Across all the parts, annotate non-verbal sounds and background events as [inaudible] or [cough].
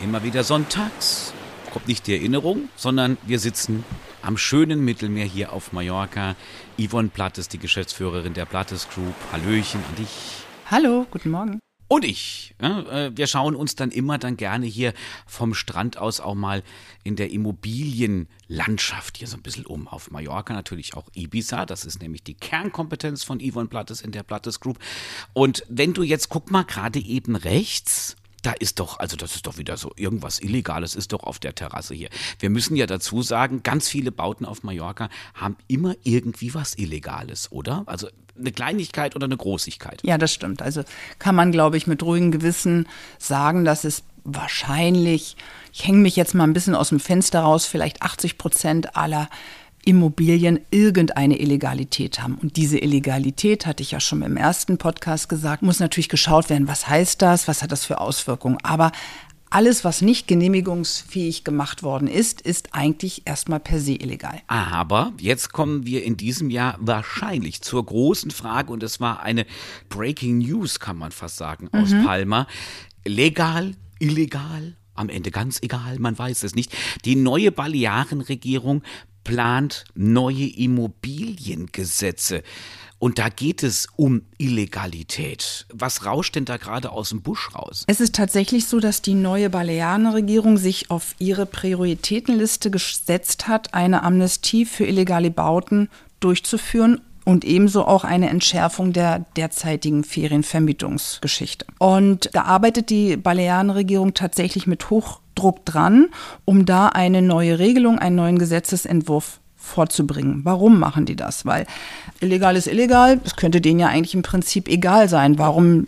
Immer wieder sonntags. Kommt nicht die Erinnerung, sondern wir sitzen am schönen Mittelmeer hier auf Mallorca. Yvonne Plattes, die Geschäftsführerin der Plattes Group. Hallöchen an dich. Hallo, guten Morgen. Und ich. Ja, äh, wir schauen uns dann immer dann gerne hier vom Strand aus auch mal in der Immobilienlandschaft hier so ein bisschen um. Auf Mallorca natürlich auch Ibiza. Das ist nämlich die Kernkompetenz von Yvonne Plattes in der Plattes Group. Und wenn du jetzt, guck mal gerade eben rechts, da ist doch, also das ist doch wieder so irgendwas Illegales ist doch auf der Terrasse hier. Wir müssen ja dazu sagen, ganz viele Bauten auf Mallorca haben immer irgendwie was Illegales, oder? Also eine Kleinigkeit oder eine Großigkeit. Ja, das stimmt. Also kann man, glaube ich, mit ruhigem Gewissen sagen, dass es wahrscheinlich, ich hänge mich jetzt mal ein bisschen aus dem Fenster raus, vielleicht 80 Prozent aller Immobilien irgendeine Illegalität haben. Und diese Illegalität, hatte ich ja schon im ersten Podcast gesagt, muss natürlich geschaut werden, was heißt das, was hat das für Auswirkungen. Aber alles, was nicht genehmigungsfähig gemacht worden ist, ist eigentlich erstmal per se illegal. Aber jetzt kommen wir in diesem Jahr wahrscheinlich zur großen Frage, und es war eine Breaking News, kann man fast sagen, aus mhm. Palma. Legal, illegal, am Ende ganz egal, man weiß es nicht. Die neue Balearenregierung plant neue Immobiliengesetze. Und da geht es um Illegalität. Was rauscht denn da gerade aus dem Busch raus? Es ist tatsächlich so, dass die neue Balearenregierung sich auf ihre Prioritätenliste gesetzt hat, eine Amnestie für illegale Bauten durchzuführen und ebenso auch eine Entschärfung der derzeitigen Ferienvermietungsgeschichte. Und da arbeitet die Balearenregierung tatsächlich mit Hochdruck dran, um da eine neue Regelung, einen neuen Gesetzesentwurf vorzubringen. Warum machen die das? Weil illegal ist illegal, es könnte denen ja eigentlich im Prinzip egal sein. Warum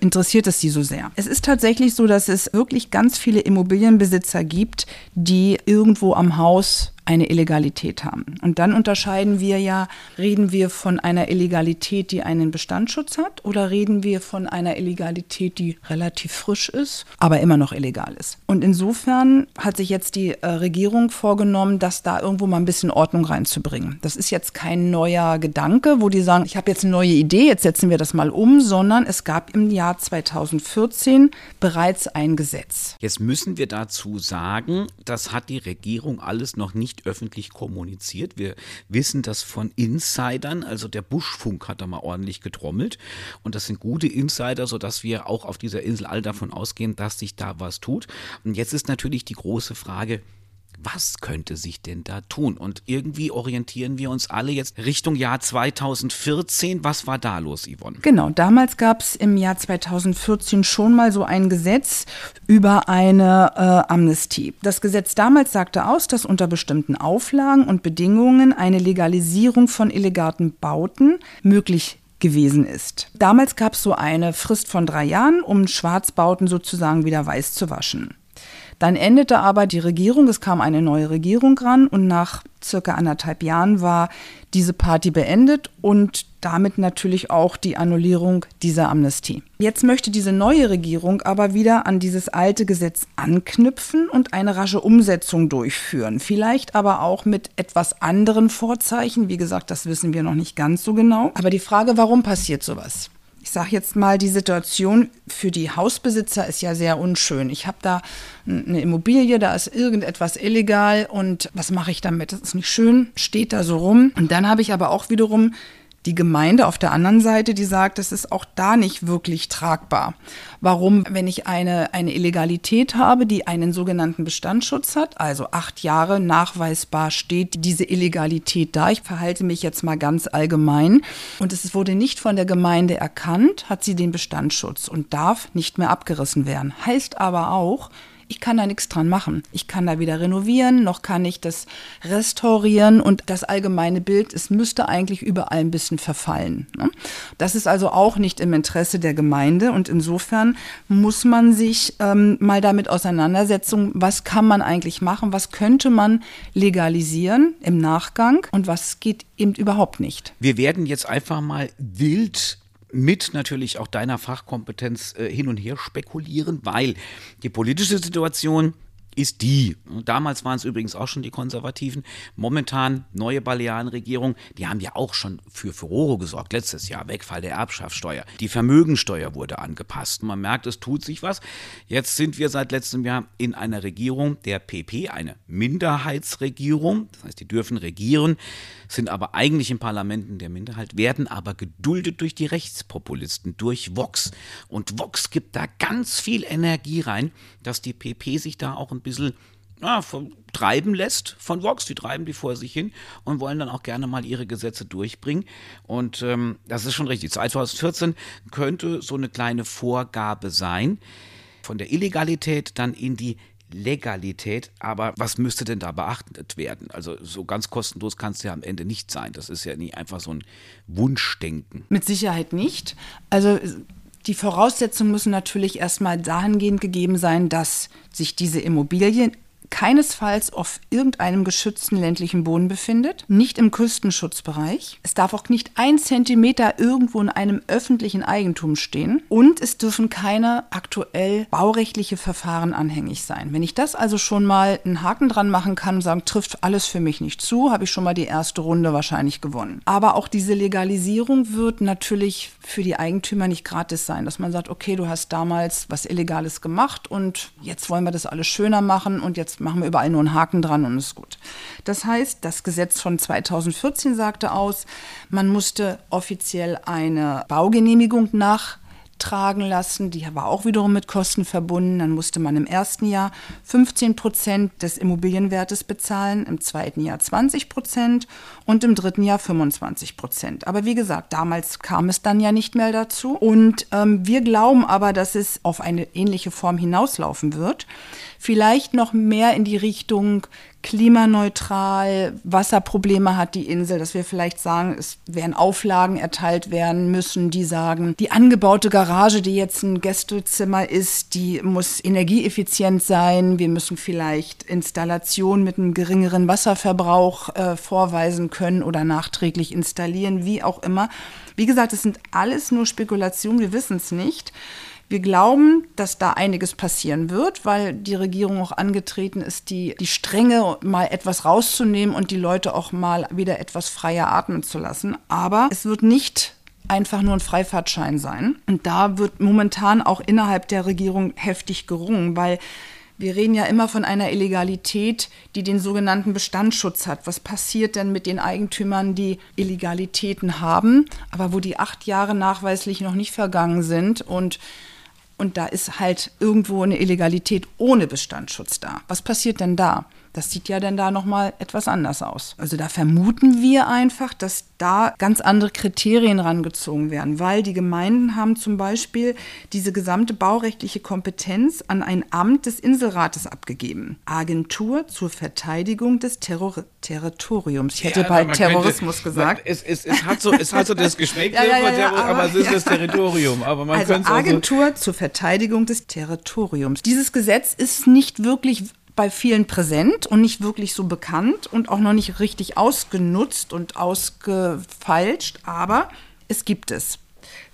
interessiert es sie so sehr? Es ist tatsächlich so, dass es wirklich ganz viele Immobilienbesitzer gibt, die irgendwo am Haus eine Illegalität haben. Und dann unterscheiden wir ja, reden wir von einer Illegalität, die einen Bestandsschutz hat, oder reden wir von einer Illegalität, die relativ frisch ist, aber immer noch illegal ist. Und insofern hat sich jetzt die äh, Regierung vorgenommen, das da irgendwo mal ein bisschen Ordnung reinzubringen. Das ist jetzt kein neuer Gedanke, wo die sagen, ich habe jetzt eine neue Idee, jetzt setzen wir das mal um, sondern es gab im Jahr 2014 bereits ein Gesetz. Jetzt müssen wir dazu sagen, das hat die Regierung alles noch nicht nicht öffentlich kommuniziert. Wir wissen das von Insidern, also der Buschfunk hat da mal ordentlich getrommelt. Und das sind gute Insider, sodass wir auch auf dieser Insel all davon ausgehen, dass sich da was tut. Und jetzt ist natürlich die große Frage, was könnte sich denn da tun? Und irgendwie orientieren wir uns alle jetzt Richtung Jahr 2014. Was war da los, Yvonne? Genau, damals gab es im Jahr 2014 schon mal so ein Gesetz über eine äh, Amnestie. Das Gesetz damals sagte aus, dass unter bestimmten Auflagen und Bedingungen eine Legalisierung von illegaten Bauten möglich gewesen ist. Damals gab es so eine Frist von drei Jahren, um Schwarzbauten sozusagen wieder weiß zu waschen. Dann endete aber die Regierung, es kam eine neue Regierung ran und nach circa anderthalb Jahren war diese Party beendet und damit natürlich auch die Annullierung dieser Amnestie. Jetzt möchte diese neue Regierung aber wieder an dieses alte Gesetz anknüpfen und eine rasche Umsetzung durchführen. Vielleicht aber auch mit etwas anderen Vorzeichen. Wie gesagt, das wissen wir noch nicht ganz so genau. Aber die Frage, warum passiert sowas? Sage jetzt mal, die Situation für die Hausbesitzer ist ja sehr unschön. Ich habe da eine Immobilie, da ist irgendetwas illegal und was mache ich damit? Das ist nicht schön, steht da so rum. Und dann habe ich aber auch wiederum die Gemeinde auf der anderen Seite, die sagt, es ist auch da nicht wirklich tragbar. Warum, wenn ich eine, eine Illegalität habe, die einen sogenannten Bestandsschutz hat, also acht Jahre nachweisbar steht diese Illegalität da. Ich verhalte mich jetzt mal ganz allgemein. Und es wurde nicht von der Gemeinde erkannt, hat sie den Bestandsschutz und darf nicht mehr abgerissen werden. Heißt aber auch, ich kann da nichts dran machen. Ich kann da weder renovieren, noch kann ich das restaurieren und das allgemeine Bild, es müsste eigentlich überall ein bisschen verfallen. Ne? Das ist also auch nicht im Interesse der Gemeinde und insofern muss man sich ähm, mal damit auseinandersetzen, was kann man eigentlich machen, was könnte man legalisieren im Nachgang und was geht eben überhaupt nicht. Wir werden jetzt einfach mal wild mit natürlich auch deiner Fachkompetenz äh, hin und her spekulieren, weil die politische Situation ist die. Damals waren es übrigens auch schon die Konservativen. Momentan neue Balearenregierung, die haben ja auch schon für Furore gesorgt. Letztes Jahr Wegfall der Erbschaftssteuer. Die Vermögensteuer wurde angepasst. Man merkt, es tut sich was. Jetzt sind wir seit letztem Jahr in einer Regierung der PP, eine Minderheitsregierung. Das heißt, die dürfen regieren, sind aber eigentlich in der Minderheit, werden aber geduldet durch die Rechtspopulisten, durch Vox. Und Vox gibt da ganz viel Energie rein, dass die PP sich da auch ein bisschen ja, treiben lässt von Vox. Die treiben die vor sich hin und wollen dann auch gerne mal ihre Gesetze durchbringen. Und ähm, das ist schon richtig. 2014 könnte so eine kleine Vorgabe sein, von der Illegalität dann in die Legalität. Aber was müsste denn da beachtet werden? Also so ganz kostenlos kann es ja am Ende nicht sein. Das ist ja nicht einfach so ein Wunschdenken. Mit Sicherheit nicht. Also die Voraussetzungen müssen natürlich erstmal dahingehend gegeben sein, dass sich diese Immobilien keinesfalls auf irgendeinem geschützten ländlichen Boden befindet, nicht im Küstenschutzbereich. Es darf auch nicht ein Zentimeter irgendwo in einem öffentlichen Eigentum stehen und es dürfen keine aktuell baurechtliche Verfahren anhängig sein. Wenn ich das also schon mal einen Haken dran machen kann und sagen, trifft alles für mich nicht zu, habe ich schon mal die erste Runde wahrscheinlich gewonnen. Aber auch diese Legalisierung wird natürlich für die Eigentümer nicht gratis sein, dass man sagt, okay, du hast damals was Illegales gemacht und jetzt wollen wir das alles schöner machen und jetzt machen wir überall nur einen Haken dran und ist gut. Das heißt, das Gesetz von 2014 sagte aus, man musste offiziell eine Baugenehmigung nach tragen lassen. Die war auch wiederum mit Kosten verbunden. Dann musste man im ersten Jahr 15 Prozent des Immobilienwertes bezahlen, im zweiten Jahr 20 Prozent und im dritten Jahr 25 Prozent. Aber wie gesagt, damals kam es dann ja nicht mehr dazu. Und ähm, wir glauben aber, dass es auf eine ähnliche Form hinauslaufen wird. Vielleicht noch mehr in die Richtung klimaneutral, Wasserprobleme hat die Insel, dass wir vielleicht sagen, es werden Auflagen erteilt werden müssen, die sagen, die angebaute Garage, die jetzt ein Gästezimmer ist, die muss energieeffizient sein. Wir müssen vielleicht Installationen mit einem geringeren Wasserverbrauch äh, vorweisen können oder nachträglich installieren, wie auch immer. Wie gesagt, es sind alles nur Spekulationen, wir wissen es nicht. Wir glauben, dass da einiges passieren wird, weil die Regierung auch angetreten ist, die, die Strenge mal etwas rauszunehmen und die Leute auch mal wieder etwas freier atmen zu lassen. Aber es wird nicht einfach nur ein Freifahrtschein sein. Und da wird momentan auch innerhalb der Regierung heftig gerungen, weil wir reden ja immer von einer Illegalität, die den sogenannten Bestandsschutz hat. Was passiert denn mit den Eigentümern, die Illegalitäten haben, aber wo die acht Jahre nachweislich noch nicht vergangen sind und und da ist halt irgendwo eine Illegalität ohne Bestandsschutz da. Was passiert denn da? Das sieht ja dann da nochmal etwas anders aus. Also da vermuten wir einfach, dass da ganz andere Kriterien rangezogen werden, weil die Gemeinden haben zum Beispiel diese gesamte baurechtliche Kompetenz an ein Amt des Inselrates abgegeben. Agentur zur Verteidigung des Terror Territoriums. Ich hätte ja, bald Terrorismus könnte, gesagt. Es, es, es, hat so, es hat so das Geschmack, [laughs] ja, ja, ja, aber, aber, es ist das Territorium. Aber man also Agentur also zur Verteidigung des Territoriums. Dieses Gesetz ist nicht wirklich bei vielen präsent und nicht wirklich so bekannt und auch noch nicht richtig ausgenutzt und ausgefeilscht, aber es gibt es.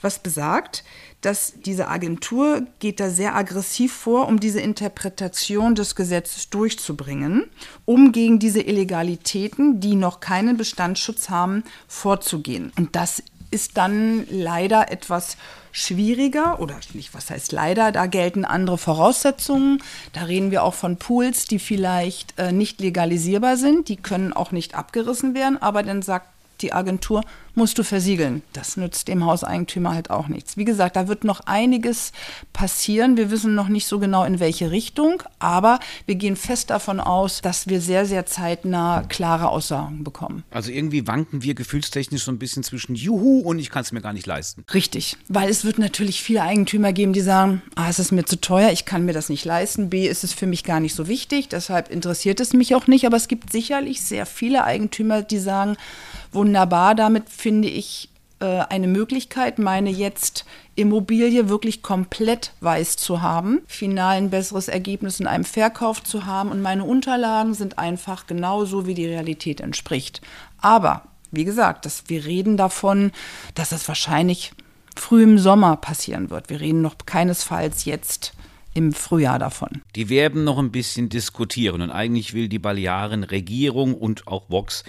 Was besagt, dass diese Agentur geht da sehr aggressiv vor, um diese Interpretation des Gesetzes durchzubringen, um gegen diese Illegalitäten, die noch keinen Bestandsschutz haben, vorzugehen. Und das ist dann leider etwas schwieriger oder nicht, was heißt leider, da gelten andere Voraussetzungen. Da reden wir auch von Pools, die vielleicht äh, nicht legalisierbar sind, die können auch nicht abgerissen werden, aber dann sagt die Agentur, musst du versiegeln. Das nützt dem Hauseigentümer halt auch nichts. Wie gesagt, da wird noch einiges passieren. Wir wissen noch nicht so genau, in welche Richtung, aber wir gehen fest davon aus, dass wir sehr, sehr zeitnah klare Aussagen bekommen. Also irgendwie wanken wir gefühlstechnisch so ein bisschen zwischen Juhu und ich kann es mir gar nicht leisten. Richtig, weil es wird natürlich viele Eigentümer geben, die sagen, A, es ist mir zu teuer, ich kann mir das nicht leisten, B, ist es für mich gar nicht so wichtig, deshalb interessiert es mich auch nicht, aber es gibt sicherlich sehr viele Eigentümer, die sagen, wunderbar, damit finde ich äh, eine Möglichkeit, meine jetzt Immobilie wirklich komplett weiß zu haben, final ein besseres Ergebnis in einem Verkauf zu haben und meine Unterlagen sind einfach genauso, wie die Realität entspricht. Aber, wie gesagt, das, wir reden davon, dass das wahrscheinlich früh im Sommer passieren wird. Wir reden noch keinesfalls jetzt im Frühjahr davon. Die werden noch ein bisschen diskutieren und eigentlich will die Balearen-Regierung und auch Vox,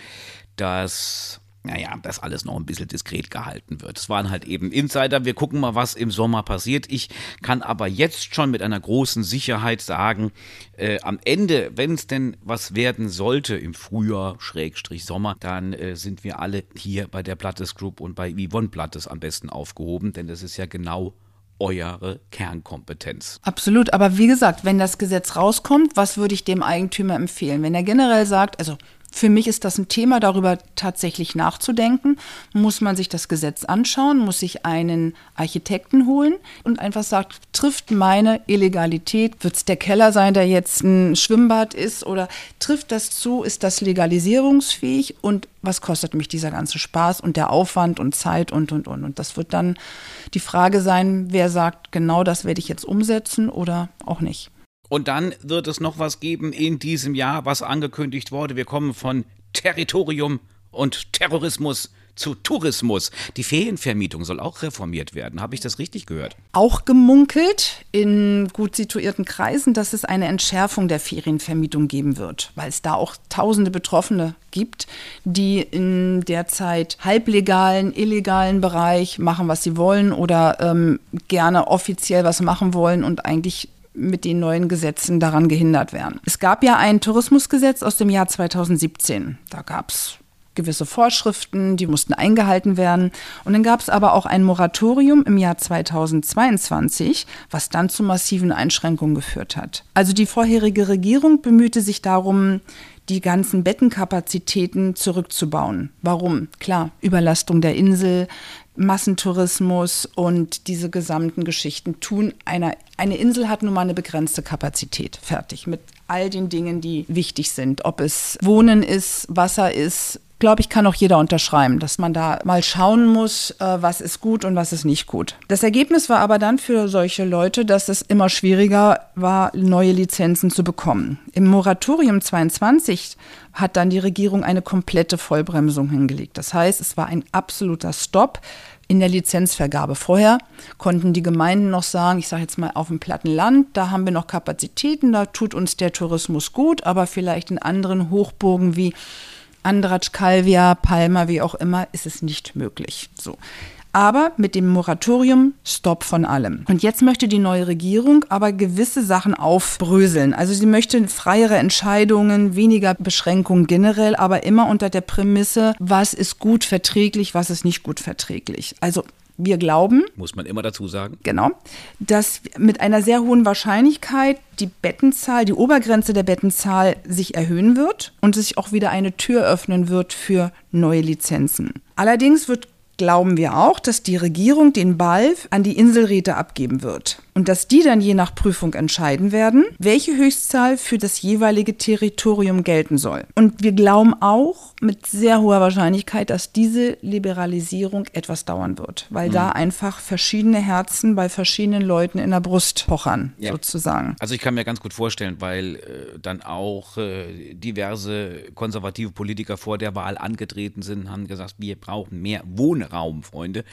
dass naja, das alles noch ein bisschen diskret gehalten wird. Es waren halt eben Insider. Wir gucken mal, was im Sommer passiert. Ich kann aber jetzt schon mit einer großen Sicherheit sagen, äh, am Ende, wenn es denn was werden sollte im Frühjahr, Schrägstrich Sommer, dann äh, sind wir alle hier bei der Plattes Group und bei Yvonne Plattes am besten aufgehoben, denn das ist ja genau eure Kernkompetenz. Absolut, aber wie gesagt, wenn das Gesetz rauskommt, was würde ich dem Eigentümer empfehlen? Wenn er generell sagt, also für mich ist das ein Thema, darüber tatsächlich nachzudenken. Muss man sich das Gesetz anschauen, muss sich einen Architekten holen und einfach sagt, trifft meine Illegalität, wird es der Keller sein, der jetzt ein Schwimmbad ist oder trifft das zu, ist das legalisierungsfähig und was kostet mich dieser ganze Spaß und der Aufwand und Zeit und, und, und. Und das wird dann die Frage sein, wer sagt, genau das werde ich jetzt umsetzen oder auch nicht. Und dann wird es noch was geben in diesem Jahr, was angekündigt wurde. Wir kommen von Territorium und Terrorismus zu Tourismus. Die Ferienvermietung soll auch reformiert werden. Habe ich das richtig gehört? Auch gemunkelt in gut situierten Kreisen, dass es eine Entschärfung der Ferienvermietung geben wird, weil es da auch tausende Betroffene gibt, die in derzeit halblegalen, illegalen Bereich machen, was sie wollen oder ähm, gerne offiziell was machen wollen und eigentlich mit den neuen Gesetzen daran gehindert werden. Es gab ja ein Tourismusgesetz aus dem Jahr 2017. Da gab es gewisse Vorschriften, die mussten eingehalten werden. Und dann gab es aber auch ein Moratorium im Jahr 2022, was dann zu massiven Einschränkungen geführt hat. Also die vorherige Regierung bemühte sich darum, die ganzen Bettenkapazitäten zurückzubauen. Warum? Klar, Überlastung der Insel, Massentourismus und diese gesamten Geschichten tun einer, eine Insel hat nun mal eine begrenzte Kapazität. Fertig. Mit all den Dingen, die wichtig sind. Ob es Wohnen ist, Wasser ist, glaube ich, kann auch jeder unterschreiben, dass man da mal schauen muss, äh, was ist gut und was ist nicht gut. Das Ergebnis war aber dann für solche Leute, dass es immer schwieriger war, neue Lizenzen zu bekommen. Im Moratorium 22 hat dann die Regierung eine komplette Vollbremsung hingelegt. Das heißt, es war ein absoluter Stopp in der Lizenzvergabe. Vorher konnten die Gemeinden noch sagen, ich sage jetzt mal auf dem platten Land, da haben wir noch Kapazitäten, da tut uns der Tourismus gut, aber vielleicht in anderen Hochburgen wie Andratsch, Calvia, Palma, wie auch immer, ist es nicht möglich. So. Aber mit dem Moratorium Stopp von allem. Und jetzt möchte die neue Regierung aber gewisse Sachen aufbröseln. Also sie möchte freiere Entscheidungen, weniger Beschränkungen generell, aber immer unter der Prämisse, was ist gut verträglich, was ist nicht gut verträglich. Also wir glauben, muss man immer dazu sagen, genau, dass mit einer sehr hohen Wahrscheinlichkeit die Bettenzahl, die Obergrenze der Bettenzahl sich erhöhen wird und sich auch wieder eine Tür öffnen wird für neue Lizenzen. Allerdings wird glauben wir auch, dass die Regierung den Ball an die Inselräte abgeben wird und dass die dann je nach Prüfung entscheiden werden, welche Höchstzahl für das jeweilige Territorium gelten soll. Und wir glauben auch mit sehr hoher Wahrscheinlichkeit, dass diese Liberalisierung etwas dauern wird, weil mhm. da einfach verschiedene Herzen bei verschiedenen Leuten in der Brust pochern, ja. sozusagen. Also ich kann mir ganz gut vorstellen, weil äh, dann auch äh, diverse konservative Politiker vor der Wahl angetreten sind, haben gesagt, wir brauchen mehr Wohnraum, Freunde,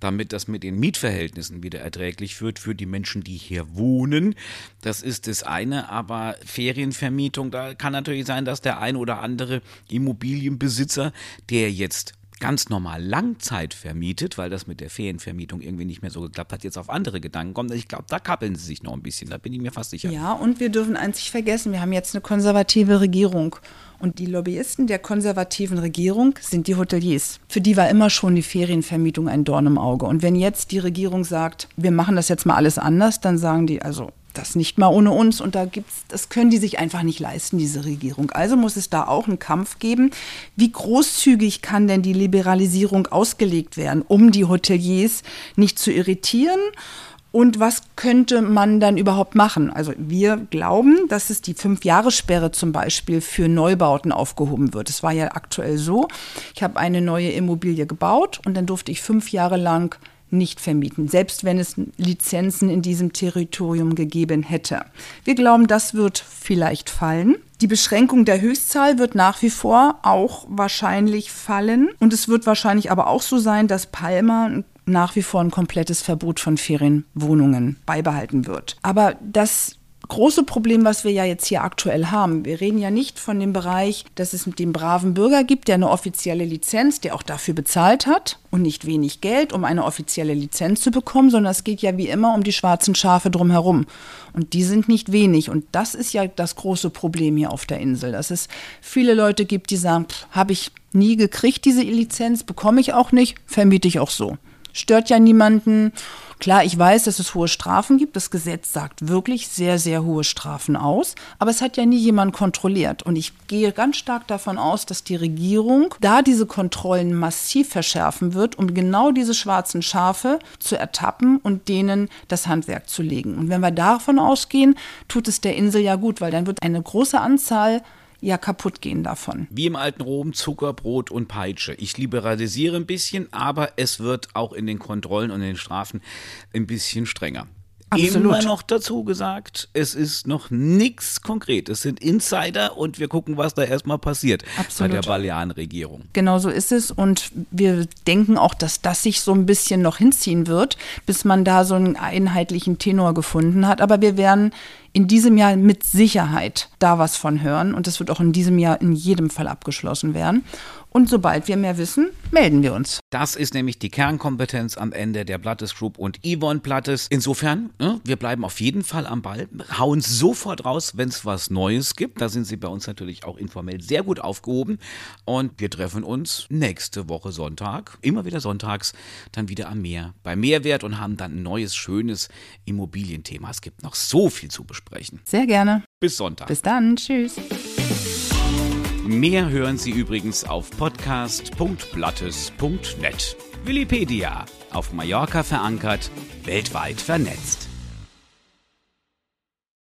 damit das mit den Mietverhältnissen wieder erträglich wird für die Menschen Menschen, die hier wohnen. Das ist das eine, aber Ferienvermietung, da kann natürlich sein, dass der ein oder andere Immobilienbesitzer, der jetzt ganz normal Langzeit vermietet, weil das mit der Ferienvermietung irgendwie nicht mehr so geklappt hat, jetzt auf andere Gedanken kommt. Ich glaube, da kappeln sie sich noch ein bisschen, da bin ich mir fast sicher. Ja, und wir dürfen nicht vergessen, wir haben jetzt eine konservative Regierung. Und die Lobbyisten der konservativen Regierung sind die Hoteliers. Für die war immer schon die Ferienvermietung ein Dorn im Auge. Und wenn jetzt die Regierung sagt, wir machen das jetzt mal alles anders, dann sagen die, also das nicht mal ohne uns und da gibt's, das können die sich einfach nicht leisten, diese Regierung. Also muss es da auch einen Kampf geben. Wie großzügig kann denn die Liberalisierung ausgelegt werden, um die Hoteliers nicht zu irritieren und was könnte man dann überhaupt machen? Also wir glauben, dass es die Fünf-Jahres-Sperre zum Beispiel für Neubauten aufgehoben wird. Es war ja aktuell so, ich habe eine neue Immobilie gebaut und dann durfte ich fünf Jahre lang nicht vermieten, selbst wenn es Lizenzen in diesem Territorium gegeben hätte. Wir glauben, das wird vielleicht fallen. Die Beschränkung der Höchstzahl wird nach wie vor auch wahrscheinlich fallen. Und es wird wahrscheinlich aber auch so sein, dass Palma nach wie vor ein komplettes Verbot von Ferienwohnungen beibehalten wird. Aber das große Problem, was wir ja jetzt hier aktuell haben. Wir reden ja nicht von dem Bereich, dass es mit dem braven Bürger gibt, der eine offizielle Lizenz, der auch dafür bezahlt hat und nicht wenig Geld, um eine offizielle Lizenz zu bekommen, sondern es geht ja wie immer um die schwarzen Schafe drumherum. Und die sind nicht wenig. Und das ist ja das große Problem hier auf der Insel, dass es viele Leute gibt, die sagen, habe ich nie gekriegt, diese Lizenz, bekomme ich auch nicht, vermiete ich auch so. Stört ja niemanden Klar, ich weiß, dass es hohe Strafen gibt. Das Gesetz sagt wirklich sehr, sehr hohe Strafen aus. Aber es hat ja nie jemand kontrolliert. Und ich gehe ganz stark davon aus, dass die Regierung da diese Kontrollen massiv verschärfen wird, um genau diese schwarzen Schafe zu ertappen und denen das Handwerk zu legen. Und wenn wir davon ausgehen, tut es der Insel ja gut, weil dann wird eine große Anzahl ja kaputt gehen davon. Wie im alten Rom Zucker, Brot und Peitsche. Ich liberalisiere ein bisschen, aber es wird auch in den Kontrollen und in den Strafen ein bisschen strenger. Absolut. Immer noch dazu gesagt, es ist noch nichts konkret. Es sind Insider und wir gucken, was da erstmal passiert Absolut. bei der Balearenregierung. Genau so ist es und wir denken auch, dass das sich so ein bisschen noch hinziehen wird, bis man da so einen einheitlichen Tenor gefunden hat. Aber wir werden in diesem Jahr mit Sicherheit da was von hören und es wird auch in diesem Jahr in jedem Fall abgeschlossen werden. Und sobald wir mehr wissen, melden wir uns. Das ist nämlich die Kernkompetenz am Ende der Blattes Group und Yvonne Blattes. Insofern, ne, wir bleiben auf jeden Fall am Ball, hauen sofort raus, wenn es was Neues gibt. Da sind Sie bei uns natürlich auch informell sehr gut aufgehoben. Und wir treffen uns nächste Woche Sonntag, immer wieder sonntags, dann wieder am Meer bei Mehrwert und haben dann ein neues, schönes Immobilienthema. Es gibt noch so viel zu besprechen. Sehr gerne. Bis Sonntag. Bis dann. Tschüss. Mehr hören Sie übrigens auf podcast.blattes.net. Willipedia, auf Mallorca verankert, weltweit vernetzt.